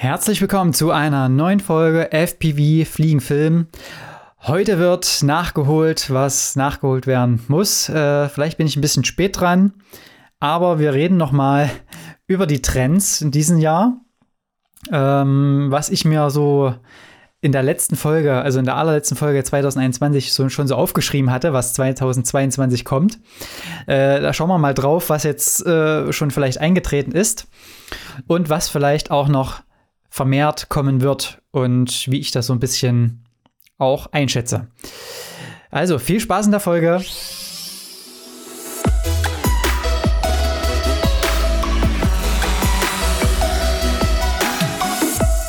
Herzlich willkommen zu einer neuen Folge FPV Fliegenfilm. Heute wird nachgeholt, was nachgeholt werden muss. Äh, vielleicht bin ich ein bisschen spät dran, aber wir reden noch mal über die Trends in diesem Jahr. Ähm, was ich mir so in der letzten Folge, also in der allerletzten Folge 2021 so, schon so aufgeschrieben hatte, was 2022 kommt. Äh, da schauen wir mal drauf, was jetzt äh, schon vielleicht eingetreten ist und was vielleicht auch noch vermehrt kommen wird und wie ich das so ein bisschen auch einschätze. Also viel Spaß in der Folge.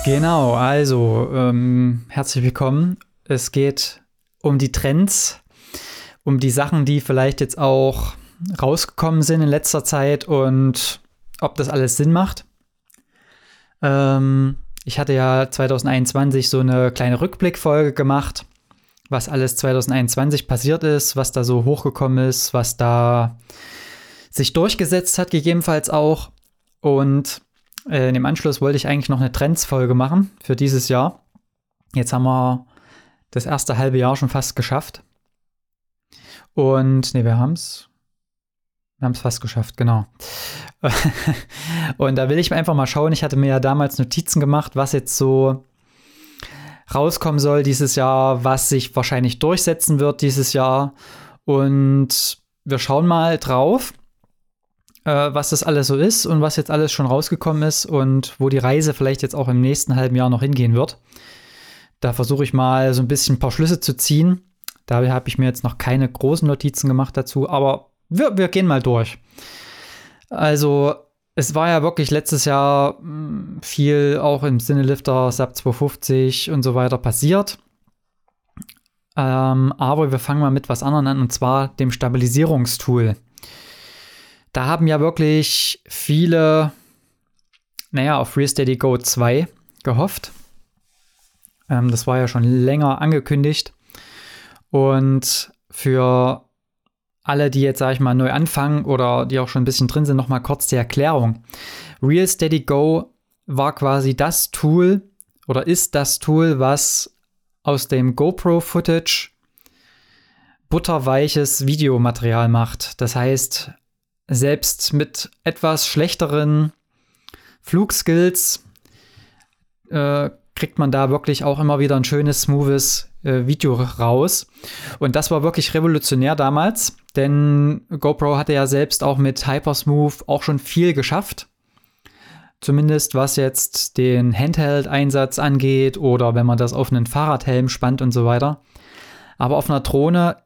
Genau, also ähm, herzlich willkommen. Es geht um die Trends, um die Sachen, die vielleicht jetzt auch rausgekommen sind in letzter Zeit und ob das alles Sinn macht. Ähm, ich hatte ja 2021 so eine kleine Rückblickfolge gemacht, was alles 2021 passiert ist, was da so hochgekommen ist, was da sich durchgesetzt hat, gegebenenfalls auch. Und äh, in dem Anschluss wollte ich eigentlich noch eine Trends-Folge machen für dieses Jahr. Jetzt haben wir das erste halbe Jahr schon fast geschafft. Und ne, wir haben es. Wir haben es fast geschafft, genau. und da will ich einfach mal schauen. Ich hatte mir ja damals Notizen gemacht, was jetzt so rauskommen soll dieses Jahr, was sich wahrscheinlich durchsetzen wird dieses Jahr. Und wir schauen mal drauf, äh, was das alles so ist und was jetzt alles schon rausgekommen ist und wo die Reise vielleicht jetzt auch im nächsten halben Jahr noch hingehen wird. Da versuche ich mal so ein bisschen ein paar Schlüsse zu ziehen. Da habe ich mir jetzt noch keine großen Notizen gemacht dazu, aber wir, wir gehen mal durch. Also, es war ja wirklich letztes Jahr hm, viel auch im Sinnelifter SAP 250 und so weiter passiert. Ähm, aber wir fangen mal mit was anderem an und zwar dem Stabilisierungstool. Da haben ja wirklich viele, naja, auf FreeSteady Go 2 gehofft. Ähm, das war ja schon länger angekündigt. Und für alle, die jetzt, sage ich mal, neu anfangen oder die auch schon ein bisschen drin sind, nochmal kurz die Erklärung. Real Steady Go war quasi das Tool oder ist das Tool, was aus dem GoPro-Footage butterweiches Videomaterial macht. Das heißt, selbst mit etwas schlechteren Flugskills äh, kriegt man da wirklich auch immer wieder ein schönes, smoothes äh, Video raus. Und das war wirklich revolutionär damals, denn GoPro hatte ja selbst auch mit Hypersmooth auch schon viel geschafft. Zumindest was jetzt den Handheld-Einsatz angeht oder wenn man das auf einen Fahrradhelm spannt und so weiter. Aber auf einer Drohne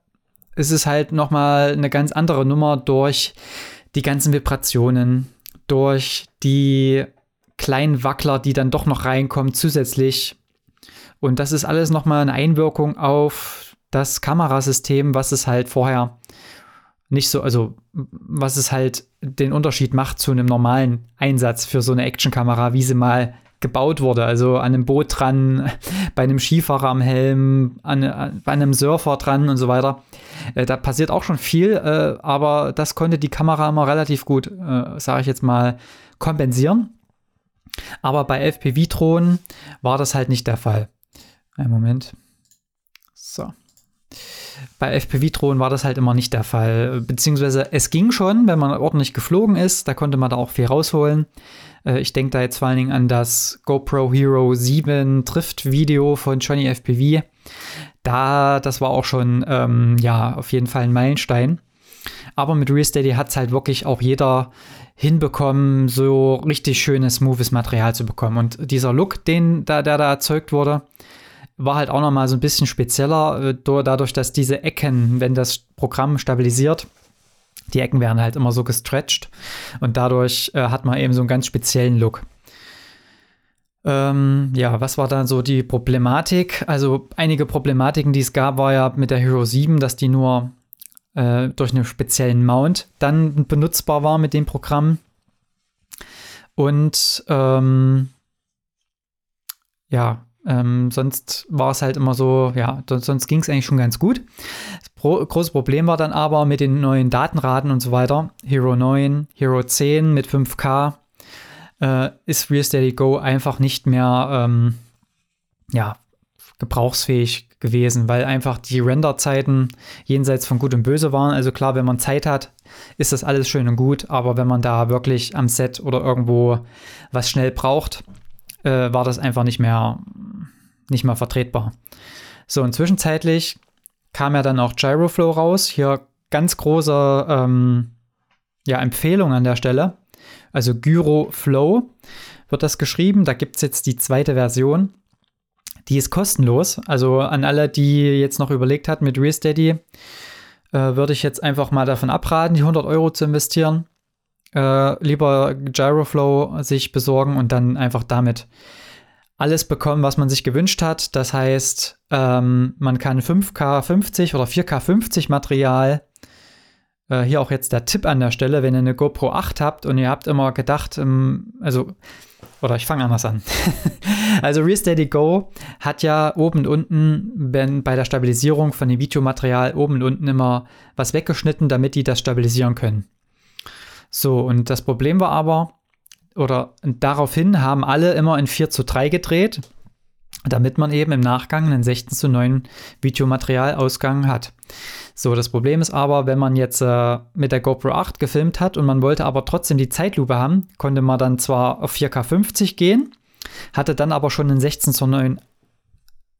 ist es halt nochmal eine ganz andere Nummer durch die ganzen Vibrationen, durch die kleinen Wackler, die dann doch noch reinkommen zusätzlich und das ist alles nochmal eine Einwirkung auf das Kamerasystem, was es halt vorher nicht so, also was es halt den Unterschied macht zu einem normalen Einsatz für so eine Actionkamera, wie sie mal gebaut wurde. Also an einem Boot dran, bei einem Skifahrer am Helm, an, bei einem Surfer dran und so weiter. Äh, da passiert auch schon viel, äh, aber das konnte die Kamera immer relativ gut, äh, sage ich jetzt mal, kompensieren. Aber bei FPV-Drohnen war das halt nicht der Fall. Einen Moment. So. Bei FPV-Drohnen war das halt immer nicht der Fall. Beziehungsweise es ging schon, wenn man ordentlich geflogen ist. Da konnte man da auch viel rausholen. Äh, ich denke da jetzt vor allen Dingen an das GoPro Hero 7 Drift-Video von Johnny FPV. Da, das war auch schon, ähm, ja, auf jeden Fall ein Meilenstein. Aber mit RealSteady hat es halt wirklich auch jeder hinbekommen, so richtig schönes, smoothes Material zu bekommen. Und dieser Look, den da, der da erzeugt wurde, war halt auch noch mal so ein bisschen spezieller, äh, dadurch, dass diese Ecken, wenn das Programm stabilisiert, die Ecken werden halt immer so gestretched und dadurch äh, hat man eben so einen ganz speziellen Look. Ähm, ja, was war dann so die Problematik? Also einige Problematiken, die es gab, war ja mit der Hero 7, dass die nur äh, durch einen speziellen Mount dann benutzbar war mit dem Programm. Und ähm, ja, ähm, sonst war es halt immer so, ja, sonst ging es eigentlich schon ganz gut. Das Pro große Problem war dann aber mit den neuen Datenraten und so weiter. Hero 9, Hero 10 mit 5K äh, ist Real Steady Go einfach nicht mehr ähm, ja, gebrauchsfähig gewesen, weil einfach die Renderzeiten jenseits von Gut und Böse waren. Also klar, wenn man Zeit hat, ist das alles schön und gut, aber wenn man da wirklich am Set oder irgendwo was schnell braucht, äh, war das einfach nicht mehr, nicht mehr vertretbar. So, und zwischenzeitlich kam ja dann auch Gyroflow raus. Hier ganz große ähm, ja, Empfehlung an der Stelle. Also Gyroflow wird das geschrieben. Da gibt es jetzt die zweite Version. Die ist kostenlos. Also an alle, die jetzt noch überlegt hat mit RealSteady, äh, würde ich jetzt einfach mal davon abraten, die 100 Euro zu investieren. Äh, lieber Gyroflow sich besorgen und dann einfach damit alles bekommen, was man sich gewünscht hat. Das heißt, ähm, man kann 5K 50 oder 4K 50 Material äh, hier auch jetzt der Tipp an der Stelle, wenn ihr eine GoPro 8 habt und ihr habt immer gedacht, ähm, also, oder ich fange anders an. also RealSteady Go hat ja oben und unten, wenn bei der Stabilisierung von dem Videomaterial oben und unten immer was weggeschnitten, damit die das stabilisieren können. So, und das Problem war aber, oder daraufhin haben alle immer in 4 zu 3 gedreht, damit man eben im Nachgang einen 16 zu 9 Videomaterialausgang hat. So, das Problem ist aber, wenn man jetzt äh, mit der GoPro 8 gefilmt hat und man wollte aber trotzdem die Zeitlupe haben, konnte man dann zwar auf 4K 50 gehen, hatte dann aber schon einen 16 zu 9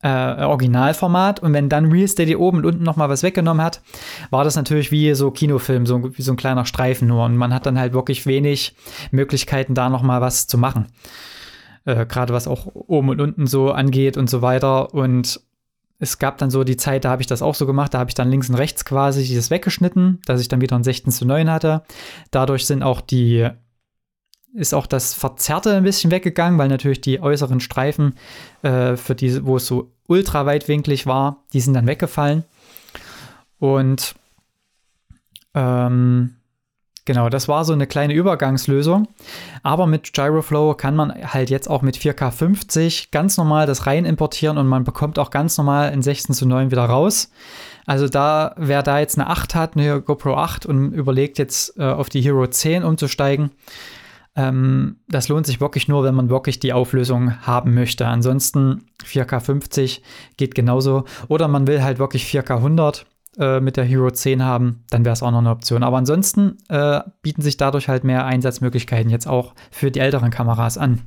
äh, Originalformat und wenn dann Real Steady oben und unten nochmal was weggenommen hat, war das natürlich wie so Kinofilm, so wie so ein kleiner Streifen nur und man hat dann halt wirklich wenig Möglichkeiten, da nochmal was zu machen. Äh, Gerade was auch oben und unten so angeht und so weiter und es gab dann so die Zeit, da habe ich das auch so gemacht, da habe ich dann links und rechts quasi das weggeschnitten, dass ich dann wieder ein 16 zu 9 hatte. Dadurch sind auch die, ist auch das Verzerrte ein bisschen weggegangen, weil natürlich die äußeren Streifen, äh, für diese, wo es so ultra weitwinklig war, die sind dann weggefallen. Und ähm, Genau, das war so eine kleine Übergangslösung. Aber mit Gyroflow kann man halt jetzt auch mit 4K 50 ganz normal das rein importieren und man bekommt auch ganz normal in 16 zu 9 wieder raus. Also da, wer da jetzt eine 8 hat, eine GoPro 8 und überlegt jetzt äh, auf die Hero 10 umzusteigen, ähm, das lohnt sich wirklich nur, wenn man wirklich die Auflösung haben möchte. Ansonsten 4K 50 geht genauso. Oder man will halt wirklich 4K 100 äh, mit der Hero 10 haben, dann wäre es auch noch eine Option. Aber ansonsten äh, bieten sich dadurch halt mehr Einsatzmöglichkeiten jetzt auch für die älteren Kameras an.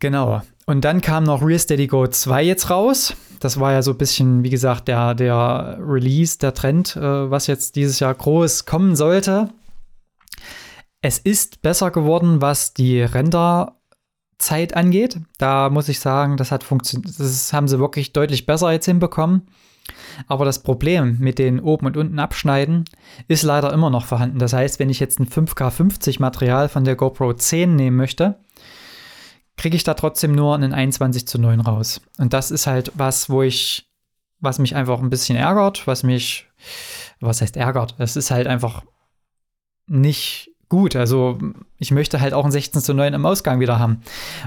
Genau. Und dann kam noch Real Steady Go 2 jetzt raus. Das war ja so ein bisschen, wie gesagt, der, der Release, der Trend, äh, was jetzt dieses Jahr groß kommen sollte. Es ist besser geworden, was die Renderzeit angeht. Da muss ich sagen, das hat. Das haben sie wirklich deutlich besser jetzt hinbekommen. Aber das Problem mit den oben und unten abschneiden ist leider immer noch vorhanden. Das heißt, wenn ich jetzt ein 5K50 Material von der GoPro 10 nehmen möchte, kriege ich da trotzdem nur einen 21 zu 9 raus. Und das ist halt was, wo ich, was mich einfach ein bisschen ärgert, was mich, was heißt ärgert? Es ist halt einfach nicht gut. Also ich möchte halt auch ein 16 zu 9 im Ausgang wieder haben.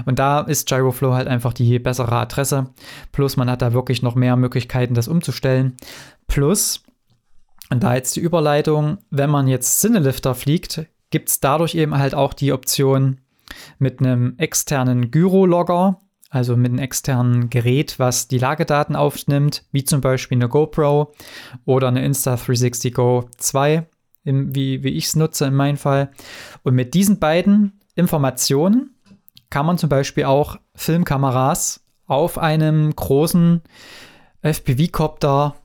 Und da ist Gyroflow halt einfach die bessere Adresse. Plus man hat da wirklich noch mehr Möglichkeiten, das umzustellen. Plus, und da jetzt die Überleitung, wenn man jetzt Cinelifter fliegt, gibt es dadurch eben halt auch die Option mit einem externen Gyro-Logger, also mit einem externen Gerät, was die Lagedaten aufnimmt, wie zum Beispiel eine GoPro oder eine Insta360 Go 2 im, wie, wie ich es nutze in meinem Fall. Und mit diesen beiden Informationen kann man zum Beispiel auch Filmkameras auf einem großen FPV-Copter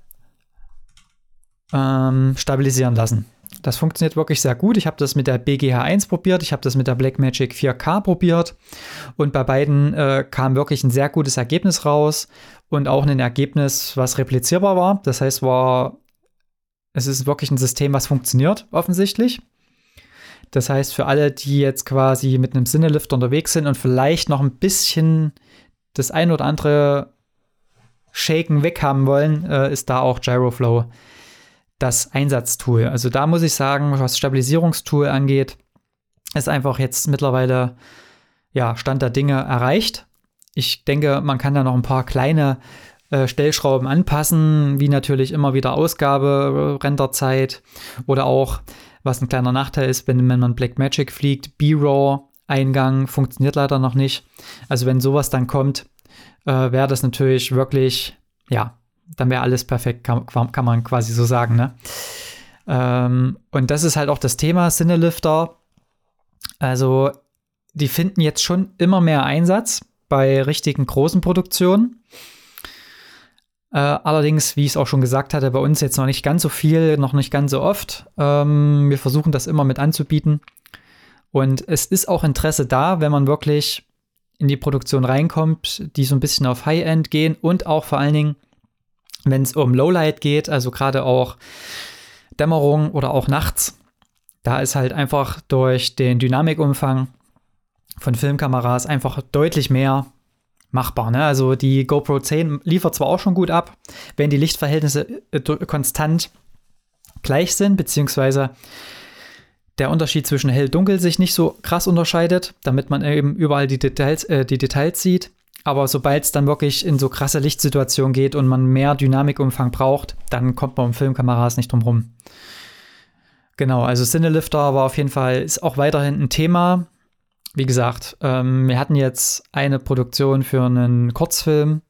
ähm, stabilisieren lassen. Das funktioniert wirklich sehr gut. Ich habe das mit der BGH1 probiert, ich habe das mit der Blackmagic 4K probiert und bei beiden äh, kam wirklich ein sehr gutes Ergebnis raus und auch ein Ergebnis, was replizierbar war. Das heißt, war es ist wirklich ein System, was funktioniert, offensichtlich. Das heißt, für alle, die jetzt quasi mit einem Sinnelift unterwegs sind und vielleicht noch ein bisschen das ein oder andere Shaken weghaben wollen, äh, ist da auch Gyroflow das Einsatztool. Also da muss ich sagen, was Stabilisierungstool angeht, ist einfach jetzt mittlerweile ja, Stand der Dinge erreicht. Ich denke, man kann da noch ein paar kleine äh, Stellschrauben anpassen, wie natürlich immer wieder Ausgabe, Renderzeit oder auch was ein kleiner Nachteil ist, wenn, wenn man Blackmagic fliegt. B-RAW-Eingang funktioniert leider noch nicht. Also wenn sowas dann kommt, äh, wäre das natürlich wirklich, ja, dann wäre alles perfekt, kann, kann, man quasi so sagen. Ne? Ähm, und das ist halt auch das Thema Cinelifter. Also die finden jetzt schon immer mehr Einsatz bei richtigen großen Produktionen. Äh, allerdings, wie ich es auch schon gesagt hatte, bei uns jetzt noch nicht ganz so viel, noch nicht ganz so oft. Ähm, wir versuchen das immer mit anzubieten. Und es ist auch Interesse da, wenn man wirklich in die Produktion reinkommt, die so ein bisschen auf High-End gehen und auch vor allen Dingen, wenn es um Lowlight geht, also gerade auch Dämmerung oder auch nachts, da ist halt einfach durch den Dynamikumfang von Filmkameras einfach deutlich mehr machbar. Ne? Also die GoPro 10 liefert zwar auch schon gut ab, wenn die Lichtverhältnisse äh, konstant gleich sind, beziehungsweise der Unterschied zwischen hell-dunkel sich nicht so krass unterscheidet, damit man eben überall die Details, äh, die Details sieht. Aber sobald es dann wirklich in so krasse Lichtsituationen geht und man mehr Dynamikumfang braucht, dann kommt man um Filmkameras nicht drum rum. Genau, also Cinelifter war auf jeden Fall, ist auch weiterhin ein Thema wie gesagt, ähm, wir hatten jetzt eine Produktion für einen Kurzfilm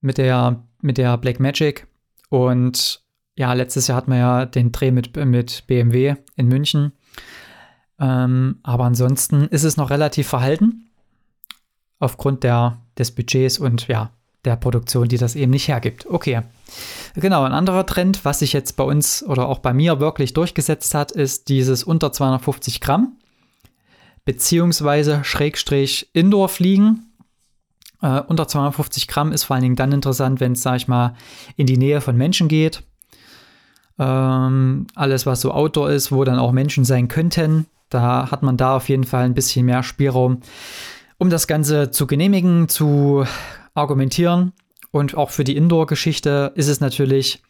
mit der, mit der Black Magic und ja, letztes Jahr hatten wir ja den Dreh mit, mit BMW in München. Ähm, aber ansonsten ist es noch relativ verhalten aufgrund der, des Budgets und ja, der Produktion, die das eben nicht hergibt. Okay. Genau, ein anderer Trend, was sich jetzt bei uns oder auch bei mir wirklich durchgesetzt hat, ist dieses unter 250 Gramm beziehungsweise Schrägstrich Indoor fliegen. Äh, unter 250 Gramm ist vor allen Dingen dann interessant, wenn es, sag ich mal, in die Nähe von Menschen geht. Ähm, alles, was so Outdoor ist, wo dann auch Menschen sein könnten, da hat man da auf jeden Fall ein bisschen mehr Spielraum, um das Ganze zu genehmigen, zu argumentieren. Und auch für die Indoor-Geschichte ist es natürlich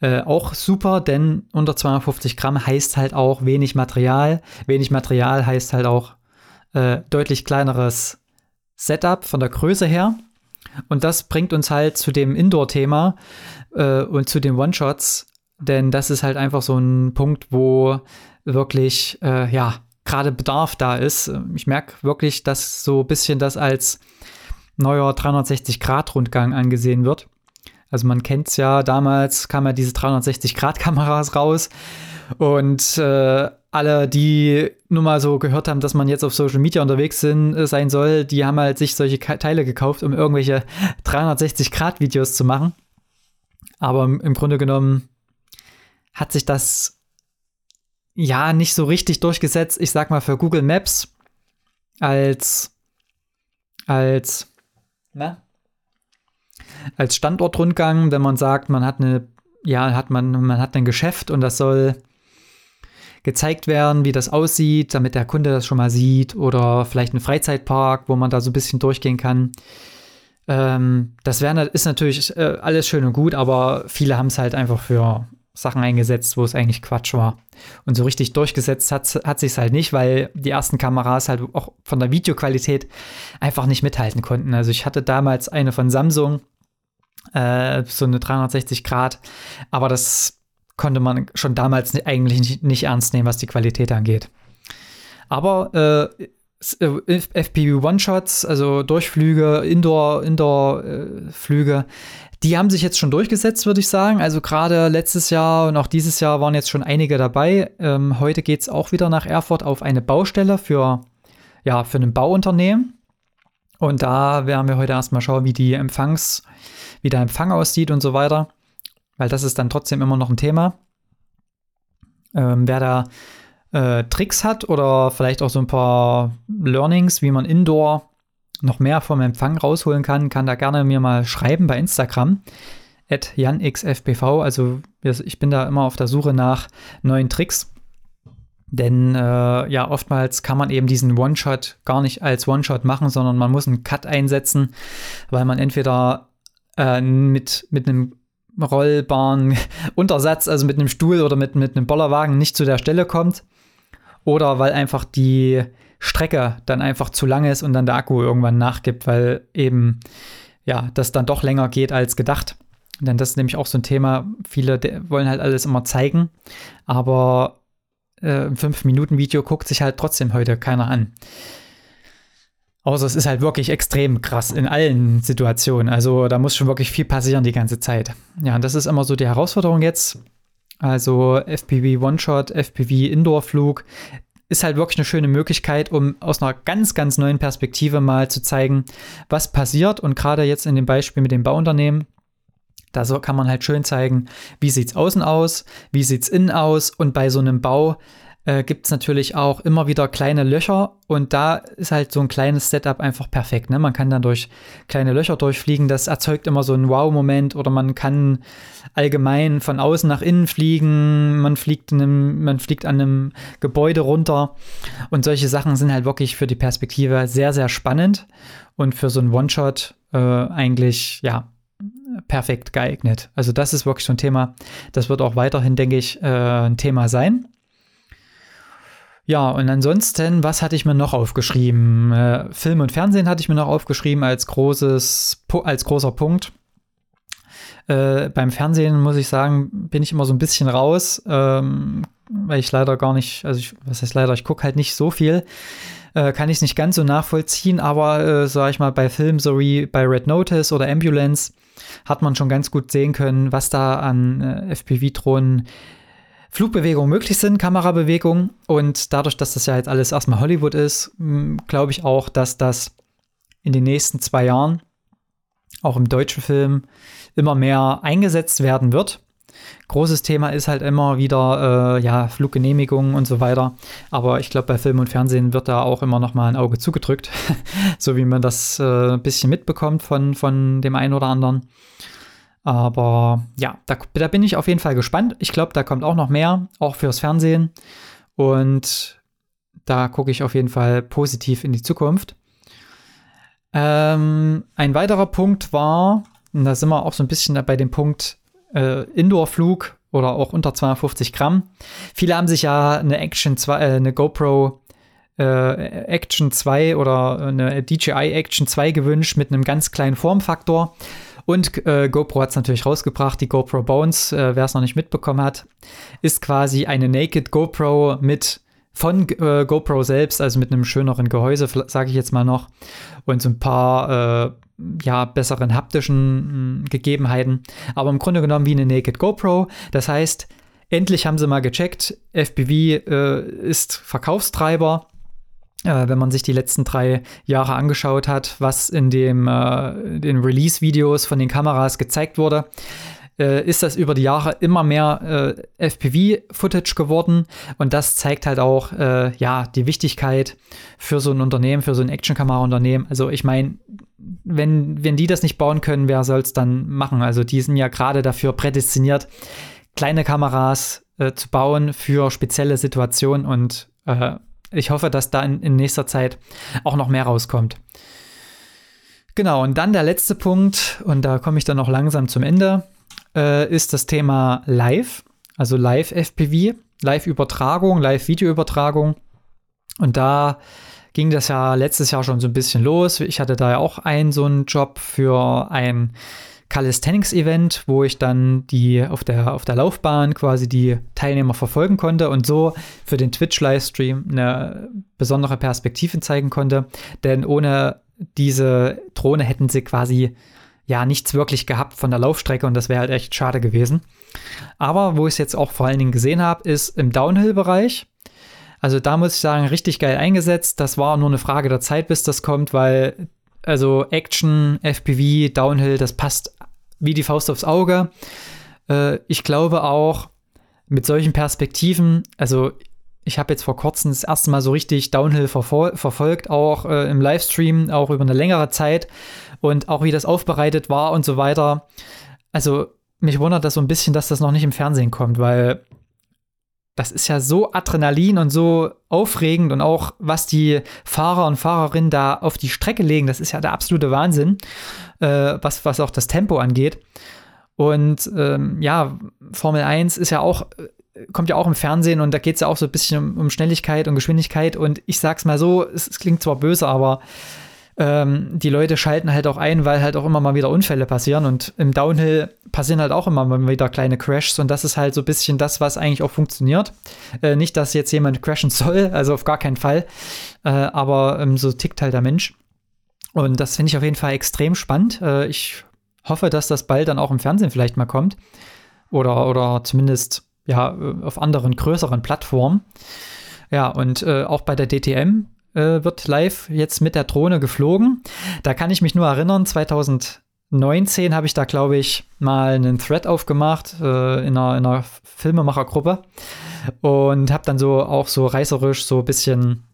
äh, auch super, denn unter 250 Gramm heißt halt auch wenig Material. Wenig Material heißt halt auch äh, deutlich kleineres Setup von der Größe her. Und das bringt uns halt zu dem Indoor-Thema äh, und zu den One-Shots, denn das ist halt einfach so ein Punkt, wo wirklich, äh, ja, gerade Bedarf da ist. Ich merke wirklich, dass so ein bisschen das als neuer 360-Grad-Rundgang angesehen wird. Also man kennt es ja, damals kamen ja diese 360-Grad-Kameras raus und äh, alle, die nur mal so gehört haben, dass man jetzt auf Social Media unterwegs sind, äh, sein soll, die haben halt sich solche Teile gekauft, um irgendwelche 360-Grad-Videos zu machen. Aber im, im Grunde genommen hat sich das ja nicht so richtig durchgesetzt. Ich sag mal für Google Maps als als na, als Standortrundgang, wenn man sagt, man hat eine, ja, hat man, man hat ein Geschäft und das soll gezeigt werden, wie das aussieht, damit der Kunde das schon mal sieht oder vielleicht ein Freizeitpark, wo man da so ein bisschen durchgehen kann. Ähm, das wär, ist natürlich äh, alles schön und gut, aber viele haben es halt einfach für Sachen eingesetzt, wo es eigentlich Quatsch war. Und so richtig durchgesetzt hat, hat sich halt nicht, weil die ersten Kameras halt auch von der Videoqualität einfach nicht mithalten konnten. Also ich hatte damals eine von Samsung, äh, so eine 360 Grad. Aber das konnte man schon damals eigentlich nicht, nicht ernst nehmen, was die Qualität angeht. Aber äh, äh FPV One-Shots, also Durchflüge, Indoor-Flüge, Indoor, die haben sich jetzt schon durchgesetzt, würde ich sagen. Also gerade letztes Jahr und auch dieses Jahr waren jetzt schon einige dabei. Ähm, heute geht es auch wieder nach Erfurt auf eine Baustelle für, ja, für ein Bauunternehmen. Und da werden wir heute erstmal schauen, wie die Empfangs- wie der Empfang aussieht und so weiter, weil das ist dann trotzdem immer noch ein Thema. Ähm, wer da äh, Tricks hat oder vielleicht auch so ein paar Learnings, wie man indoor noch mehr vom Empfang rausholen kann, kann da gerne mir mal schreiben bei Instagram. At janxfpv. Also ich bin da immer auf der Suche nach neuen Tricks. Denn äh, ja, oftmals kann man eben diesen One-Shot gar nicht als One-Shot machen, sondern man muss einen Cut einsetzen, weil man entweder äh, mit, mit einem rollbaren Untersatz, also mit einem Stuhl oder mit, mit einem Bollerwagen nicht zu der Stelle kommt. Oder weil einfach die Strecke dann einfach zu lang ist und dann der Akku irgendwann nachgibt, weil eben ja, das dann doch länger geht als gedacht. Denn das ist nämlich auch so ein Thema. Viele wollen halt alles immer zeigen, aber äh, ein 5-Minuten-Video guckt sich halt trotzdem heute keiner an. Außer es ist halt wirklich extrem krass in allen Situationen. Also da muss schon wirklich viel passieren die ganze Zeit. Ja, und das ist immer so die Herausforderung jetzt. Also FPV One-Shot, FPV Indoor-Flug ist halt wirklich eine schöne Möglichkeit, um aus einer ganz, ganz neuen Perspektive mal zu zeigen, was passiert. Und gerade jetzt in dem Beispiel mit dem Bauunternehmen, da so kann man halt schön zeigen, wie sieht es außen aus, wie sieht es innen aus. Und bei so einem Bau äh, gibt es natürlich auch immer wieder kleine Löcher und da ist halt so ein kleines Setup einfach perfekt. Ne? Man kann dann durch kleine Löcher durchfliegen, das erzeugt immer so einen Wow-Moment oder man kann allgemein von außen nach innen fliegen, man fliegt, einem, man fliegt an einem Gebäude runter und solche Sachen sind halt wirklich für die Perspektive sehr, sehr spannend und für so einen One-Shot äh, eigentlich, ja, perfekt geeignet. Also das ist wirklich so ein Thema, das wird auch weiterhin, denke ich, äh, ein Thema sein. Ja, und ansonsten, was hatte ich mir noch aufgeschrieben? Äh, Film und Fernsehen hatte ich mir noch aufgeschrieben als großes, als großer Punkt. Äh, beim Fernsehen muss ich sagen, bin ich immer so ein bisschen raus, ähm, weil ich leider gar nicht, also ich, was heißt leider, ich gucke halt nicht so viel. Äh, kann ich es nicht ganz so nachvollziehen, aber äh, sag ich mal, bei Filmen so wie bei Red Notice oder Ambulance hat man schon ganz gut sehen können, was da an äh, FPV-Drohnen Flugbewegungen möglich sind, Kamerabewegungen. Und dadurch, dass das ja jetzt alles erstmal Hollywood ist, glaube ich auch, dass das in den nächsten zwei Jahren auch im deutschen Film immer mehr eingesetzt werden wird. Großes Thema ist halt immer wieder äh, ja, Fluggenehmigungen und so weiter. Aber ich glaube, bei Film und Fernsehen wird da auch immer noch mal ein Auge zugedrückt, so wie man das äh, ein bisschen mitbekommt von, von dem einen oder anderen. Aber ja, da, da bin ich auf jeden Fall gespannt. Ich glaube, da kommt auch noch mehr, auch fürs Fernsehen. Und da gucke ich auf jeden Fall positiv in die Zukunft. Ähm, ein weiterer Punkt war, und da sind wir auch so ein bisschen bei dem Punkt äh, Indoor-Flug oder auch unter 250 Gramm. Viele haben sich ja eine Action 2, äh, eine GoPro äh, Action 2 oder eine DJI Action 2 gewünscht mit einem ganz kleinen Formfaktor. Und äh, GoPro hat es natürlich rausgebracht, die GoPro Bones, äh, wer es noch nicht mitbekommen hat, ist quasi eine Naked GoPro mit von äh, GoPro selbst, also mit einem schöneren Gehäuse, sage ich jetzt mal noch, und so ein paar äh, ja, besseren haptischen mh, Gegebenheiten. Aber im Grunde genommen wie eine Naked GoPro. Das heißt, endlich haben sie mal gecheckt, FPV äh, ist Verkaufstreiber äh, wenn man sich die letzten drei Jahre angeschaut hat, was in dem, äh, den Release-Videos von den Kameras gezeigt wurde, äh, ist das über die Jahre immer mehr äh, FPV-Footage geworden. Und das zeigt halt auch, äh, ja, die Wichtigkeit für so ein Unternehmen, für so ein Action-Kamera-Unternehmen. Also ich meine, wenn, wenn die das nicht bauen können, wer soll es dann machen? Also die sind ja gerade dafür prädestiniert, kleine Kameras äh, zu bauen für spezielle Situationen und äh, ich hoffe, dass da in, in nächster Zeit auch noch mehr rauskommt. Genau, und dann der letzte Punkt, und da komme ich dann noch langsam zum Ende, äh, ist das Thema Live, also Live-FPV, Live-Übertragung, Live-Videoübertragung. Und da ging das ja letztes Jahr schon so ein bisschen los. Ich hatte da ja auch einen so einen Job für ein Calisthenics-Event, wo ich dann die auf der, auf der Laufbahn quasi die Teilnehmer verfolgen konnte und so für den Twitch-Livestream eine besondere Perspektive zeigen konnte. Denn ohne diese Drohne hätten sie quasi ja nichts wirklich gehabt von der Laufstrecke und das wäre halt echt schade gewesen. Aber wo ich es jetzt auch vor allen Dingen gesehen habe, ist im Downhill-Bereich. Also da muss ich sagen, richtig geil eingesetzt. Das war nur eine Frage der Zeit, bis das kommt, weil also Action, FPV, Downhill, das passt wie die Faust aufs Auge. Äh, ich glaube auch mit solchen Perspektiven, also ich habe jetzt vor kurzem das erste Mal so richtig Downhill verfol verfolgt, auch äh, im Livestream, auch über eine längere Zeit und auch wie das aufbereitet war und so weiter. Also mich wundert das so ein bisschen, dass das noch nicht im Fernsehen kommt, weil das ist ja so Adrenalin und so aufregend und auch was die Fahrer und Fahrerinnen da auf die Strecke legen, das ist ja der absolute Wahnsinn, äh, was, was auch das Tempo angeht. Und ähm, ja, Formel 1 ist ja auch, äh, kommt ja auch im Fernsehen und da geht es ja auch so ein bisschen um, um, Schnelligkeit und Geschwindigkeit. Und ich sag's mal so, es, es klingt zwar böse, aber ähm, die Leute schalten halt auch ein, weil halt auch immer mal wieder Unfälle passieren und im Downhill passieren halt auch immer mal wieder kleine Crashs und das ist halt so ein bisschen das, was eigentlich auch funktioniert. Äh, nicht, dass jetzt jemand crashen soll, also auf gar keinen Fall, äh, aber ähm, so tickt halt der Mensch. Und das finde ich auf jeden Fall extrem spannend. Äh, ich hoffe, dass das bald dann auch im Fernsehen vielleicht mal kommt oder, oder zumindest ja auf anderen größeren Plattformen. Ja, und äh, auch bei der DTM äh, wird live jetzt mit der Drohne geflogen. Da kann ich mich nur erinnern, 2019 habe ich da, glaube ich, mal einen Thread aufgemacht äh, in, einer, in einer Filmemachergruppe und habe dann so auch so reißerisch so ein bisschen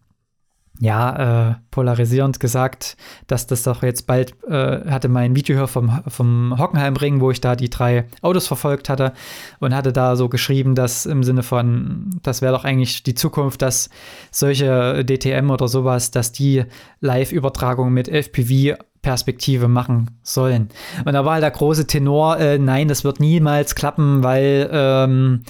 ja, äh, polarisierend gesagt, dass das doch jetzt bald, äh, hatte mein Video hier vom, vom Hockenheimring, wo ich da die drei Autos verfolgt hatte und hatte da so geschrieben, dass im Sinne von, das wäre doch eigentlich die Zukunft, dass solche DTM oder sowas, dass die Live-Übertragung mit FPV Perspektive machen sollen. Und da war halt der große Tenor, äh, nein, das wird niemals klappen, weil ähm,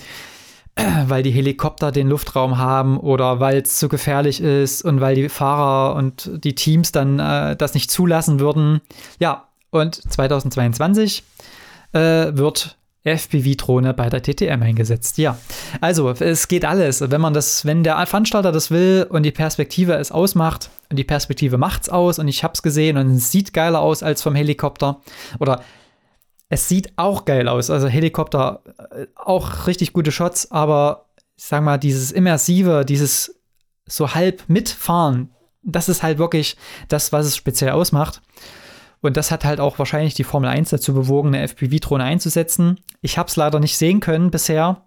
weil die Helikopter den Luftraum haben oder weil es zu gefährlich ist und weil die Fahrer und die Teams dann äh, das nicht zulassen würden. Ja, und 2022 äh, wird FPV-Drohne bei der TTM eingesetzt. Ja, also es geht alles. Wenn man das, wenn der Veranstalter das will und die Perspektive es ausmacht und die Perspektive macht's aus und ich hab's gesehen und es sieht geiler aus als vom Helikopter oder es sieht auch geil aus. Also Helikopter, äh, auch richtig gute Shots, aber ich sag mal, dieses Immersive, dieses so halb mitfahren, das ist halt wirklich das, was es speziell ausmacht. Und das hat halt auch wahrscheinlich die Formel 1 dazu bewogen, eine FPV-Drohne einzusetzen. Ich habe es leider nicht sehen können bisher.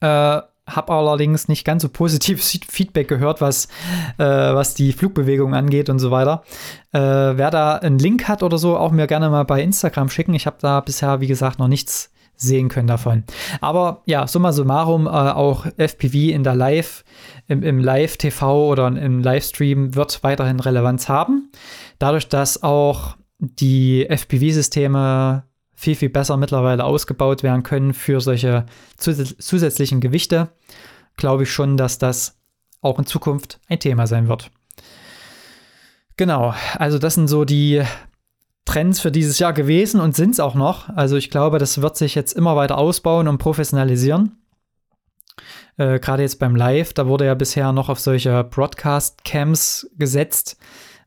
Äh, habe allerdings nicht ganz so positives Feedback gehört, was, äh, was die Flugbewegung angeht und so weiter. Äh, wer da einen Link hat oder so, auch mir gerne mal bei Instagram schicken. Ich habe da bisher, wie gesagt, noch nichts sehen können davon. Aber ja, summa summarum, äh, auch FPV in der Live, im, im Live-TV oder im Livestream wird weiterhin Relevanz haben. Dadurch, dass auch die FPV-Systeme viel, viel besser mittlerweile ausgebaut werden können für solche zusätzlichen Gewichte, glaube ich schon, dass das auch in Zukunft ein Thema sein wird. Genau, also das sind so die Trends für dieses Jahr gewesen und sind es auch noch. Also ich glaube, das wird sich jetzt immer weiter ausbauen und professionalisieren. Äh, Gerade jetzt beim Live, da wurde ja bisher noch auf solche Broadcast-Cams gesetzt,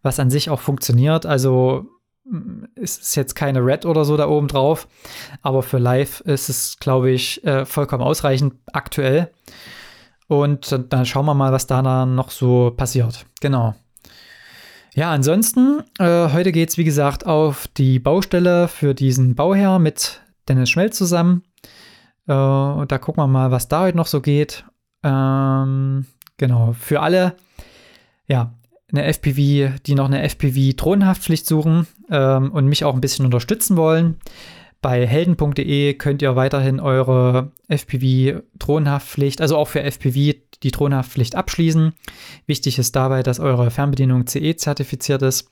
was an sich auch funktioniert. Also ist jetzt keine Red oder so da oben drauf, aber für live ist es, glaube ich, äh, vollkommen ausreichend aktuell. Und dann schauen wir mal, was da noch so passiert. Genau. Ja, ansonsten, äh, heute geht es wie gesagt auf die Baustelle für diesen Bauherr mit Dennis Schmelz zusammen. Äh, und da gucken wir mal, was da heute noch so geht. Ähm, genau, für alle, ja, eine FPV, die noch eine FPV-Drohnenhaftpflicht suchen ähm, und mich auch ein bisschen unterstützen wollen. Bei helden.de könnt ihr weiterhin eure FPV-Drohnenhaftpflicht, also auch für FPV, die Drohnenhaftpflicht abschließen. Wichtig ist dabei, dass eure Fernbedienung CE-zertifiziert ist,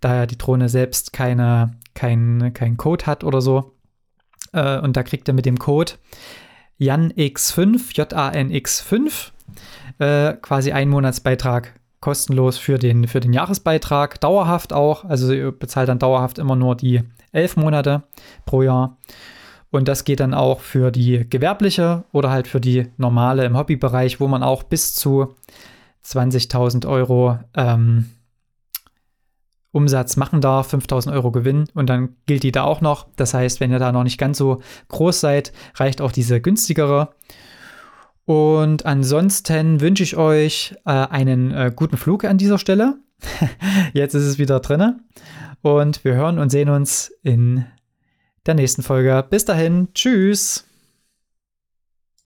da die Drohne selbst keine, kein, kein Code hat oder so. Äh, und da kriegt ihr mit dem Code JANX5, J-A-N-X5, äh, quasi einen Monatsbeitrag kostenlos für den, für den Jahresbeitrag, dauerhaft auch. Also ihr bezahlt dann dauerhaft immer nur die elf Monate pro Jahr. Und das geht dann auch für die gewerbliche oder halt für die normale im Hobbybereich, wo man auch bis zu 20.000 Euro ähm, Umsatz machen darf, 5.000 Euro Gewinn und dann gilt die da auch noch. Das heißt, wenn ihr da noch nicht ganz so groß seid, reicht auch diese günstigere. Und ansonsten wünsche ich euch äh, einen äh, guten Flug an dieser Stelle. Jetzt ist es wieder drinne. Und wir hören und sehen uns in der nächsten Folge. Bis dahin, tschüss.